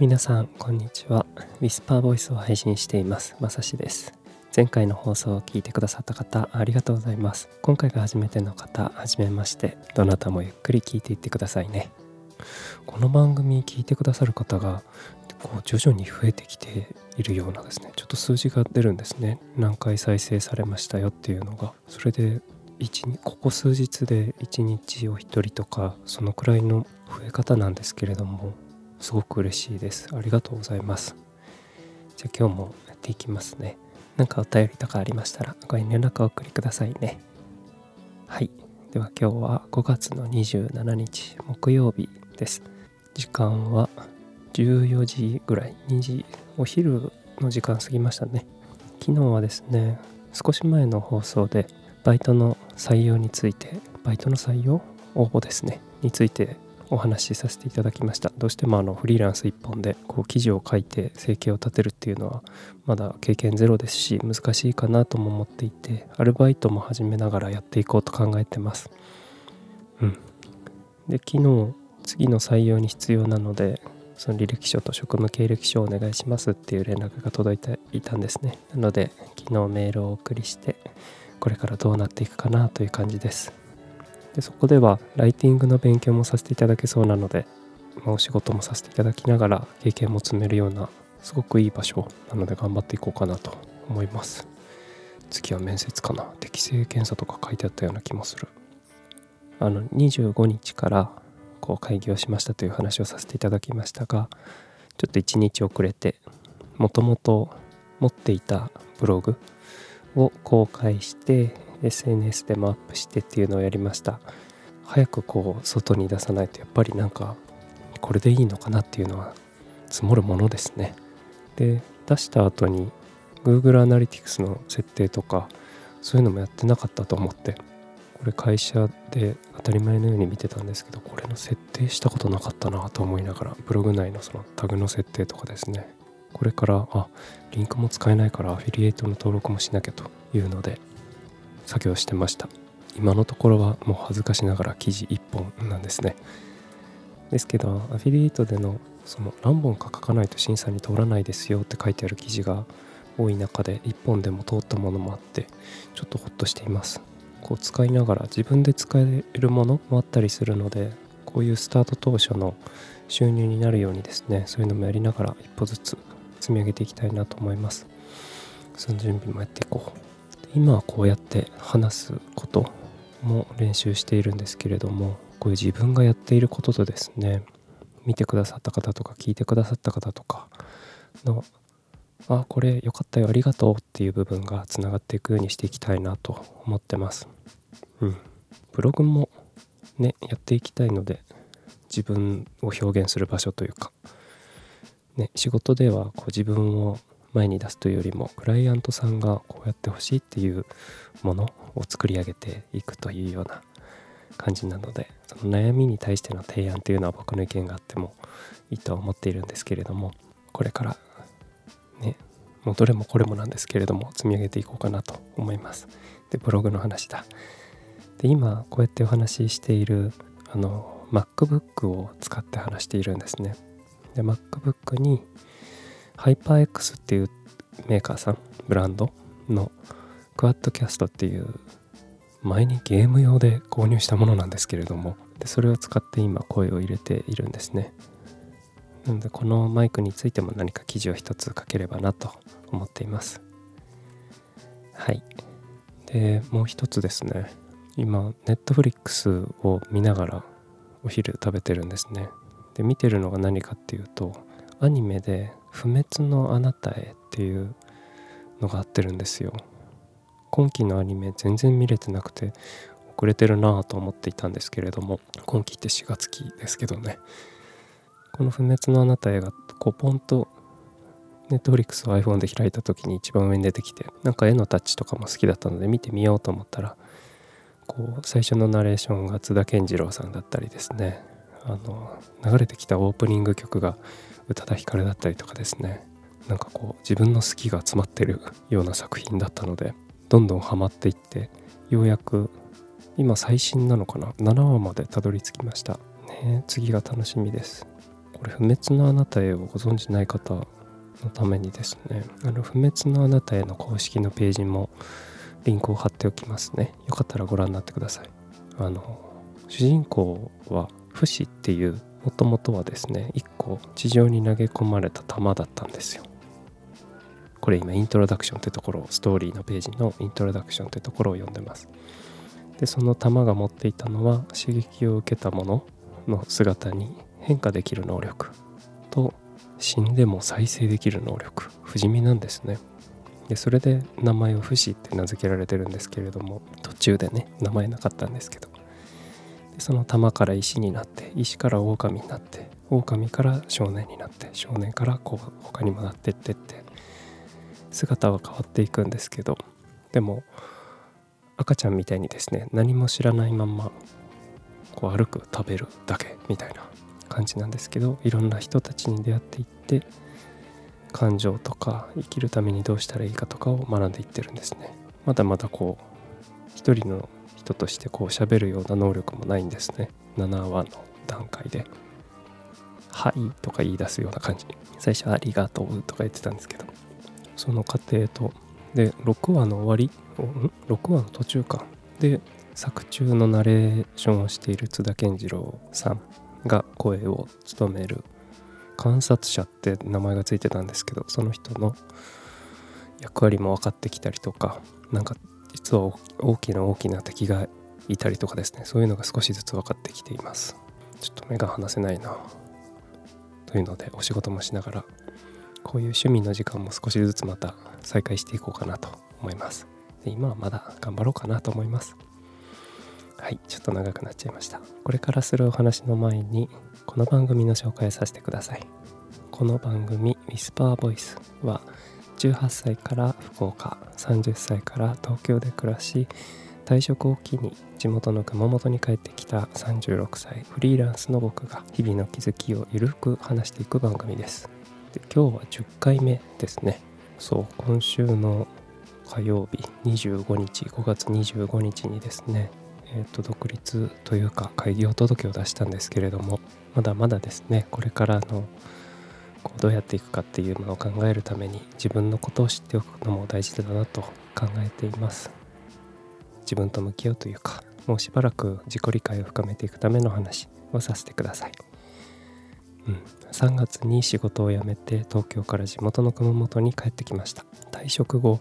皆さんこんにちは。ウィスパーボイスを配信しています。まさしです。前回の放送を聞いてくださった方ありがとうございます。今回が初めての方はじめまして。どなたもゆっくり聞いていってくださいね。この番組聞いてくださる方がこう徐々に増えてきているようなですね。ちょっと数字が出るんですね。何回再生されましたよっていうのが。それでここ数日で1日お一人とかそのくらいの増え方なんですけれども。すごく嬉しいです。ありがとうございます。じゃあ今日もやっていきますね。なんかお便りとかありましたらご遠慮なくお送りくださいね。はい。では今日は5月の27日木曜日です。時間は14時ぐらい。2時お昼の時間過ぎましたね。昨日はですね少し前の放送でバイトの採用についてバイトの採用応募ですね。についてお話しさせていただきました。どうしてもあのフリーランス1本でこう記事を書いて生計を立てるっていうのはまだ経験ゼロですし難しいかなとも思っていてアルバイトも始めながらやっていこうと考えてます。うん。で昨日次の採用に必要なのでその履歴書と職務経歴書をお願いしますっていう連絡が届いていたんですね。なので昨日メールをお送りしてこれからどうなっていくかなという感じです。でそこではライティングの勉強もさせていただけそうなので、まあ、お仕事もさせていただきながら経験も積めるようなすごくいい場所なので頑張っていこうかなと思います。次は面接かな。適性検査とか書いてあったような気もする。あの25日からこう開業しましたという話をさせていただきましたがちょっと1日遅れてもともと持っていたブログを公開して SNS でもアップしてっていうのをやりました。早くこう外に出さないとやっぱりなんかこれでいいのかなっていうのは積もるものですね。で出した後に Google Analytics の設定とかそういうのもやってなかったと思ってこれ会社で当たり前のように見てたんですけどこれの設定したことなかったなと思いながらブログ内のそのタグの設定とかですね。これからあリンクも使えないからアフィリエイトの登録もしなきゃというので作業してました。今のところはもう恥ずかしながら記事1本なんですね。ですけどアフィリエイトでのその何本か書かないと審査に通らないですよって書いてある記事が多い中で1本でも通ったものもあってちょっとホッとしています。こう使いながら自分で使えるものもあったりするのでこういうスタート当初の収入になるようにですねそういうのもやりながら一歩ずつ積み上げていきたいなと思います。その準備もやっていこう。今はこうやって話すことも練習しているんですけれどもこういう自分がやっていることとですね見てくださった方とか聞いてくださった方とかのあこれよかったよありがとうっていう部分がつながっていくようにしていきたいなと思ってます。うん。ブログもねやっていきたいので自分を表現する場所というかね仕事ではこう自分を前に出すというよりもクライアントさんがこうやってほしいっていうものを作り上げていくというような感じなのでその悩みに対しての提案というのは僕の意見があってもいいと思っているんですけれどもこれからねもうどれもこれもなんですけれども積み上げていこうかなと思います。でブログの話だ。で今こうやってお話ししているあの MacBook を使って話しているんですね。で MacBook にハイパー X っていうメーカーさんブランドのクワッドキャストっていう前にゲーム用で購入したものなんですけれどもでそれを使って今声を入れているんですね。なのでこのマイクについても何か記事を一つ書ければなと思っています。はい。でもう一つですね。今ネットフリックスを見ながらお昼食べてるんですね。で見てるのが何かっていうとアニメで不滅のあなたへっていうのが合ってるんですよ。今期のアニメ全然見れてなくて遅れてるなぁと思っていたんですけれども今期って4月期ですけどね。この不滅のあなたへがこうポンとネットフリックスを iPhone で開いた時に一番上に出てきてなんか絵のタッチとかも好きだったので見てみようと思ったらこう最初のナレーションが津田健次郎さんだったりですね。あの流れてきたオープニング曲が宇多田ヒカルだったりとかですね。なんかこう自分の好きが詰まってるような作品だったのでどんどんハマっていってようやく今最新なのかな？7話までたどり着きました。ね次が楽しみです。これ不滅のあなたへをご存じない方のためにですね。あの不滅のあなたへの公式のページもリンクを貼っておきますね。よかったらご覧になってください。あの主人公は不死っていうもともとはですね1個地上に投げ込まれた弾だったんですよ。これ今イントロダクションってところをストーリーのページのイントロダクションってところを読んでます。でその弾が持っていたのは刺激を受けたものの姿に変化できる能力と死んでも再生できる能力。不死身なんですね。でそれで名前を不死って名付けられてるんですけれども途中でね名前なかったんですけど。その玉から石になって石から狼になって狼から少年になって少年からこう他にもなってってって姿は変わっていくんですけどでも赤ちゃんみたいにですね何も知らないまんまこう歩く食べるだけみたいな感じなんですけどいろんな人たちに出会っていって感情とか生きるためにどうしたらいいかとかを学んでいってるんですね。まだまだこう一人の人としてこう喋るような能力もないんですね。7話の段階で「はい」とか言い出すような感じ。最初は「ありがとう」とか言ってたんですけど。その過程と。で6話の終わり。6話の途中か。で作中のナレーションをしている津田健次郎さんが声を務める。観察者って名前がついてたんですけどその人の役割も分かってきたりとかなんか実は大きな大きな敵がいたりとかですねそういうのが少しずつ分かってきています。ちょっと目が離せないな。というのでお仕事もしながらこういう趣味の時間も少しずつまた再開していこうかなと思います。で今はまだ頑張ろうかなと思います。はいちょっと長くなっちゃいました。これからするお話の前にこの番組の紹介させてください。この番組「ウィスパーボイスは18歳から福岡30歳から東京で暮らし退職を機に地元の熊本に帰ってきた36歳フリーランスの僕が日々の気づきをゆるく話していく番組です。で今日は10回目ですね。そう今週の火曜日25日5月25日にですねえーと、独立というか開業届を出したんですけれどもまだまだですねこれからのこうどうやっていくかっていうのを考えるために自分のことを知っておくのも大事だなと考えています。自分と向き合うというかもうしばらく自己理解を深めていくための話をさせてください、うん、3月に仕事を辞めて東京から地元の熊本に帰ってきました。退職後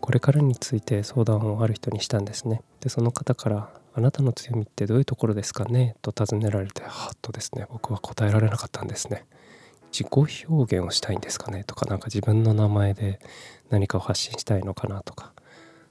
これからについて相談をある人にしたんですね。でその方からあなたの強みってどういうところですかね？と尋ねられてはっとですね。僕は答えられなかったんですね。自己表現をしたいんですかね？とか何か自分の名前で何かを発信したいのかな？とか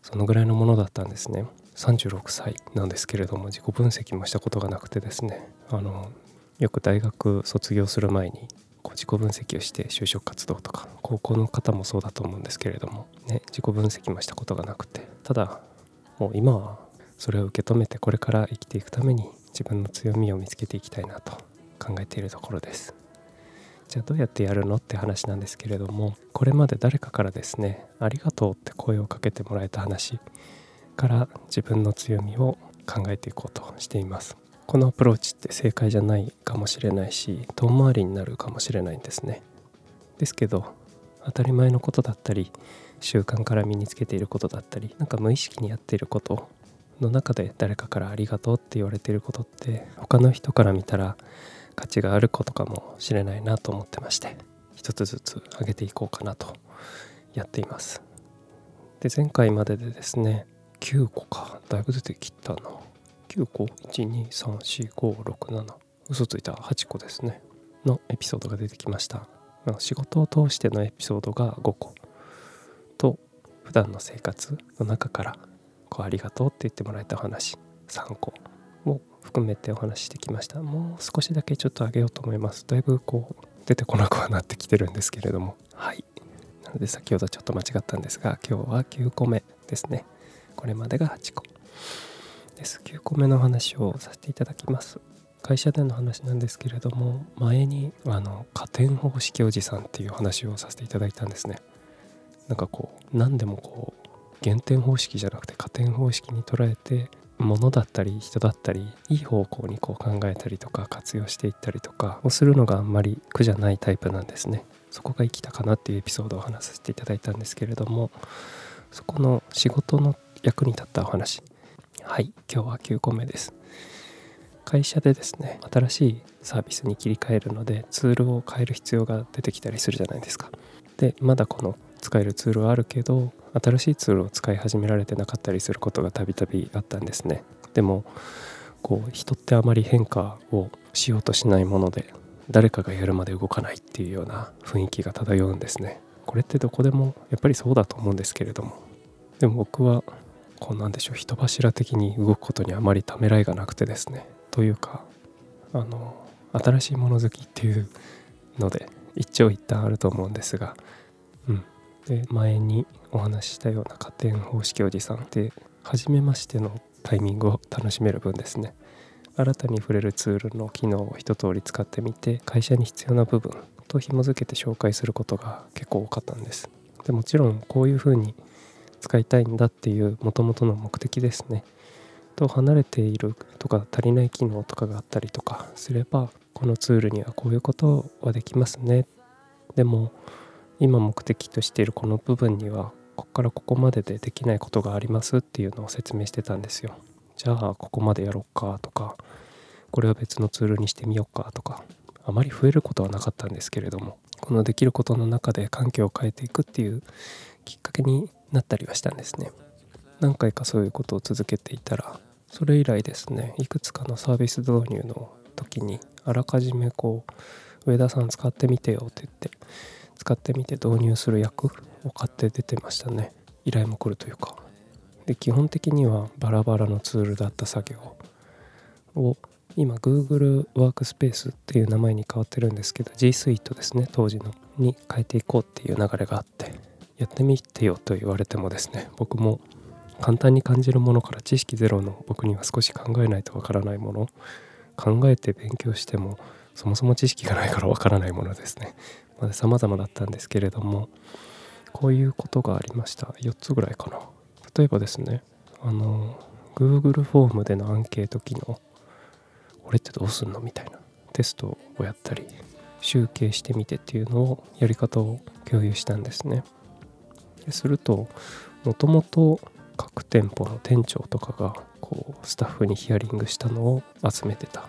そのぐらいのものだったんですね。36歳なんですけれども自己分析もしたことがなくてですね。あのよく大学卒業する前にこう自己分析をして就職活動とか高校の方もそうだと思うんですけれども、ね、自己分析もしたことがなくて。ただもう今はそれを受け止めてこれから生きていくために自分の強みを見つけていきたいなと考えているところです。じゃあどうやってやるのって話なんですけれどもこれまで誰かからですねありがとうって声をかけてもらえた話から自分の強みを考えていこうとしています。このアプローチって正解じゃないかもしれないし遠回りになるかもしれないんですね。ですけど当たり前のことだったり習慣から身につけていることだったりなんか無意識にやっていることの中で誰かからありがとうって言われていることって他の人から見たら価値があることかもしれないなと思ってまして一つずつ上げていこうかなとやっています。で前回まででですね9個か。だいぶ出てきたな。9個？1234567嘘ついた。8個ですね。のエピソードが出てきました。仕事を通してのエピソードが5個。と普段の生活の中からこうありがとうって言ってもらえた話。3個。を含めてお話ししてきました。もう少しだけちょっと上げようと思います。だいぶこう出てこなくはなってきてるんですけれども。はい。なので先ほどちょっと間違ったんですが今日は9個目ですね。これまでが8個。です。9個目の話をさせていただきます。会社での話なんですけれども前にあの加点方式おじさんっていう話をさせていただいたんですね。なんかこう何でもこう減点方式じゃなくて加点方式に捉えてものだったり人だったりいい方向にこう考えたりとか活用していったりとかをするのがあんまり苦じゃないタイプなんですね。そこが生きたかなっていうエピソードを話させていただいたんですけれどもそこの仕事の役に立ったお話。はい今日は9個目です。会社でですね新しいサービスに切り替えるのでツールを変える必要が出てきたりするじゃないですか。でまだこの使えるツールはあるけど新しいツールを使い始められてなかったりすることがたびたびあったんですね。でもこう人ってあまり変化をしようとしないもので誰かがやるまで動かないっていうような雰囲気が漂うんですね。これってどこでもやっぱりそうだと思うんですけれども。でも僕はこうなんでしょう人柱的に動くことにあまりためらいがなくてですね。というかあの新しいもの好きっていうので一長一短あると思うんですが。うん。で前にお話ししたような加点方式おじさんで初めましてのタイミングを楽しめる分ですね。新たに触れるツールの機能を一通り使ってみて会社に必要な部分と紐づけて紹介することが結構多かったんです。でもちろんこういうふうに使いたいんだっていうもともとの目的ですね。と離れているとか足りない機能とかがあったりとかすればこのツールにはこういうことはできますね。でも今目的としているこの部分にはここからここまででできないことがありますっていうのを説明してたんですよ。じゃあここまでやろうかとかこれは別のツールにしてみようかとかあまり増えることはなかったんですけれどもこのできることの中で環境を変えていくっていうきっかけになったりはしたんですね。何回かそういうことを続けていたらそれ以来ですねいくつかのサービス導入の時にあらかじめこう上田さん使ってみてよって言って使ってみて導入する役を買って出てましたね。依頼も来るというか。で基本的にはバラバラのツールだった作業を今 Google ワークスペースっていう名前に変わってるんですけど G Suite ですね当時のに変えていこうっていう流れがあってやってみてよと言われてもですね僕も簡単に感じるものから知識ゼロの僕には少し考えないとわからないもの考えて勉強してもそもそも知識がないからわからないものですね。まで様々だったんですけれどもこういうことがありました。4つぐらいかな。例えばですねあの Google フォームでのアンケート機能これってどうすんのみたいなテストをやったり集計してみてっていうのをやり方を共有したんですね。するともともと各店舗の店長とかがこうスタッフにヒアリングしたのを集めてた。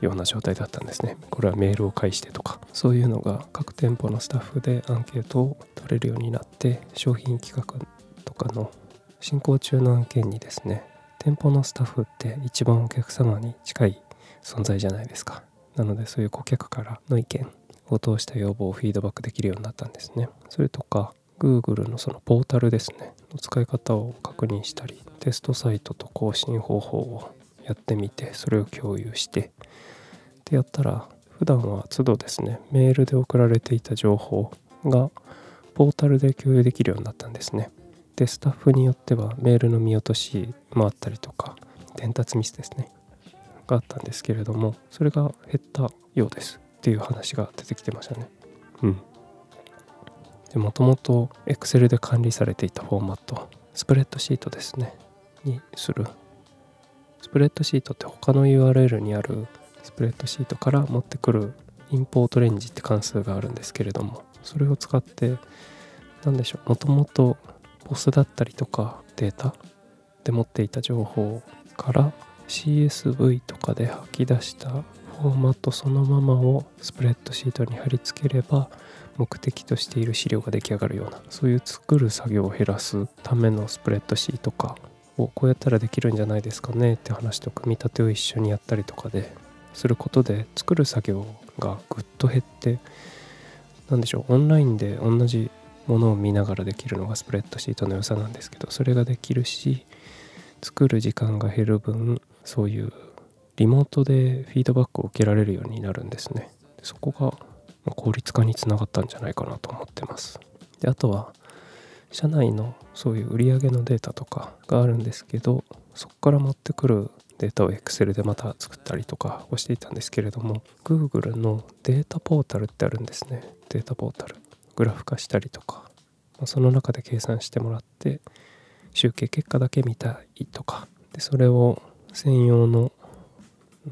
ような状態だったんですね。これはメールを介してとかそういうのが各店舗のスタッフでアンケートを取れるようになって商品企画とかの進行中の案件にですね店舗のスタッフって一番お客様に近い存在じゃないですか。なのでそういう顧客からの意見を通した要望をフィードバックできるようになったんですね。それとか Google のそのポータルですねの使い方を確認したりテストサイトと更新方法をやってみてそれを共有してってやったら普段は都度ですねメールで送られていた情報がポータルで共有できるようになったんですね。でスタッフによってはメールの見落としもあったりとか伝達ミスですねがあったんですけれどもそれが減ったようですっていう話が出てきてましたね。うん。でもともと Excel で管理されていたフォーマットスプレッドシートですねにするスプレッドシートって他の URL にあるスプレッドシートから持ってくるインポートレンジって関数があるんですけれどもそれを使って何でしょうもともとボスだったりとかデータで持っていた情報から CSV とかで吐き出したフォーマットそのままをスプレッドシートに貼り付ければ目的としている資料が出来上がるようなそういう作る作業を減らすためのスプレッドシートか。をこうやったらできるんじゃないですかねって話と組み立てを一緒にやったりとかですることで作る作業がぐっと減って何でしょうオンラインで同じものを見ながらできるのがスプレッドシートの良さなんですけどそれができるし作る時間が減る分そういうリモートでフィードバックを受けられるようになるんですね。そこが効率化につながったんじゃないかなと思ってます。であとは社内のそういう売り上げのデータとかがあるんですけどそこから持ってくるデータを Excel でまた作ったりとかをしていたんですけれども Google のデータポータルってあるんですね。データポータルグラフ化したりとか、まあ、その中で計算してもらって集計結果だけ見たいとかでそれを専用の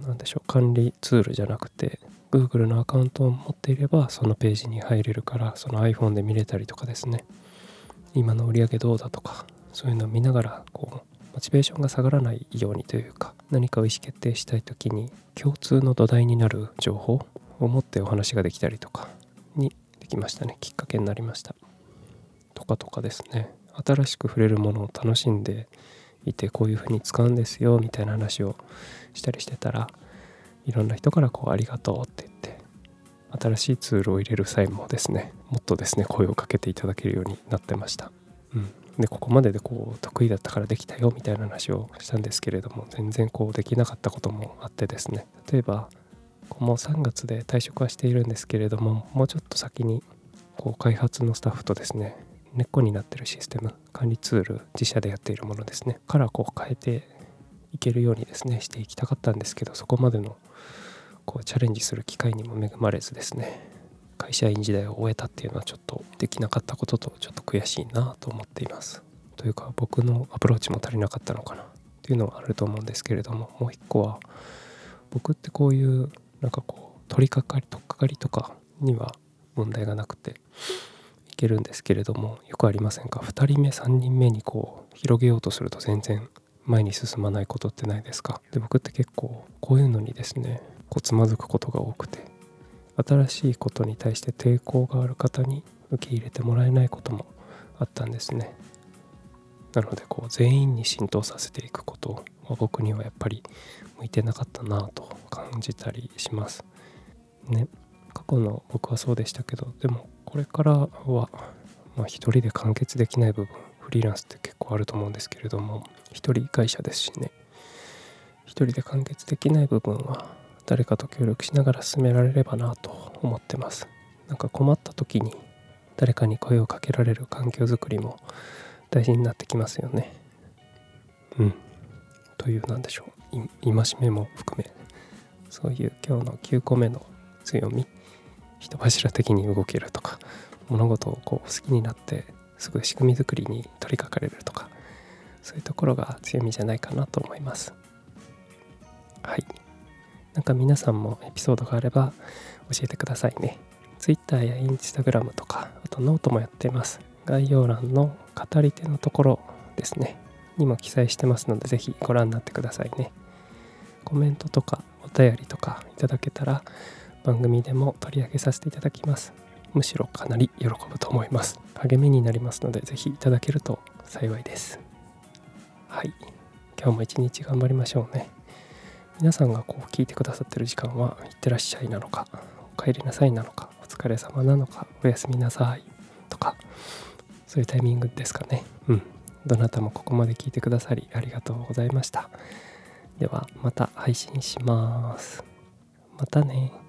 何でしょう管理ツールじゃなくて Google のアカウントを持っていればそのページに入れるからその iPhone で見れたりとかですね。今の売り上げどうだとかそういうのを見ながらこうモチベーションが下がらないようにというか何かを意思決定したい時に共通の土台になる情報を持ってお話ができたりとかにできましたね。きっかけになりました。とかとかですね。新しく触れるものを楽しんでいてこういう風に使うんですよみたいな話をしたりしてたらいろんな人からこうありがとうって新しいツールを入れる際もですねもっとですね声をかけていただけるようになってました。うん、でここまででこう得意だったからできたよみたいな話をしたんですけれども全然こうできなかったこともあってですね例えばもう3月で退職はしているんですけれどももうちょっと先にこう開発のスタッフとですね根っこになってるシステム管理ツール自社でやっているものですねからこう変えていけるようにですねしていきたかったんですけどそこまでのこうチャレンジする機会にも恵まれずですね。会社員時代を終えたっていうのはちょっとできなかったこととちょっと悔しいなと思っています。というか僕のアプローチも足りなかったのかな。っていうのはあると思うんですけれどももう一個は僕ってこういうなんかこう取り掛かり取っかかりとかには問題がなくていけるんですけれどもよくありませんか？2人目3人目にこう広げようとすると全然前に進まないことってないですか？で僕って結構こういうのにですねこうつまずくことが多くて新しいことに対して抵抗がある方に受け入れてもらえないこともあったんですね。なのでこう全員に浸透させていくことは僕にはやっぱり向いてなかったなと感じたりします。ね過去の僕はそうでしたけどでもこれからはまあ一人で完結できない部分フリーランスって結構あると思うんですけれども一人会社ですしね。一人で完結できない部分は誰かと協力しながら進められればなと思ってます。なんか困った時に誰かに声をかけられる環境づくりも大事になってきますよね。うん。というなんでしょう。戒めも含めそういう今日の9個目の強み人柱的に動けるとか物事をこう好きになってすぐ仕組み作りに取り掛かれるとかそういうところが強みじゃないかなと思います。はい。なんか皆さんもエピソードがあれば教えてくださいね。Twitter や Instagram とかあとノートもやってます。概要欄の語り手のところですね。にも記載してますので是非ご覧になってくださいね。コメントとかお便りとかいただけたら番組でも取り上げさせていただきます。むしろかなり喜ぶと思います。励みになりますので是非いただけると幸いです。はい。今日も一日頑張りましょうね。皆さんがこう聞いてくださってる時間は「いってらっしゃい」なのか「お帰りなさい」なのか「お疲れ様なのか「おやすみなさい」とかそういうタイミングですかね。うん。どなたもここまで聞いてくださりありがとうございました。ではまた配信します。またね。